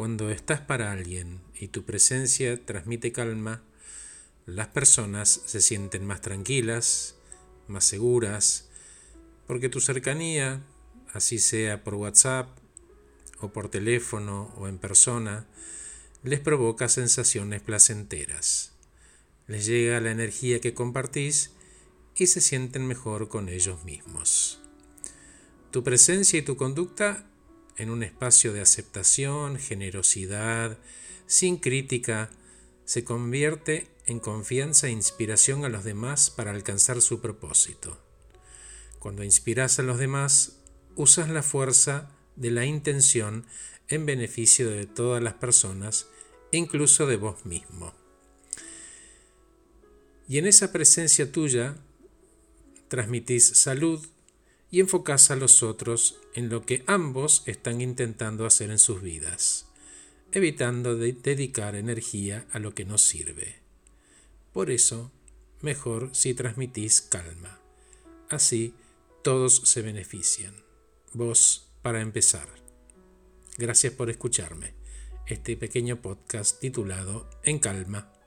Cuando estás para alguien y tu presencia transmite calma, las personas se sienten más tranquilas, más seguras, porque tu cercanía, así sea por WhatsApp o por teléfono o en persona, les provoca sensaciones placenteras. Les llega la energía que compartís y se sienten mejor con ellos mismos. Tu presencia y tu conducta en un espacio de aceptación, generosidad, sin crítica, se convierte en confianza e inspiración a los demás para alcanzar su propósito. Cuando inspiras a los demás, usas la fuerza de la intención en beneficio de todas las personas, incluso de vos mismo. Y en esa presencia tuya transmitís salud, y enfocás a los otros en lo que ambos están intentando hacer en sus vidas, evitando dedicar energía a lo que no sirve. Por eso, mejor si transmitís calma. Así todos se benefician. Vos para empezar. Gracias por escucharme. Este pequeño podcast titulado En calma.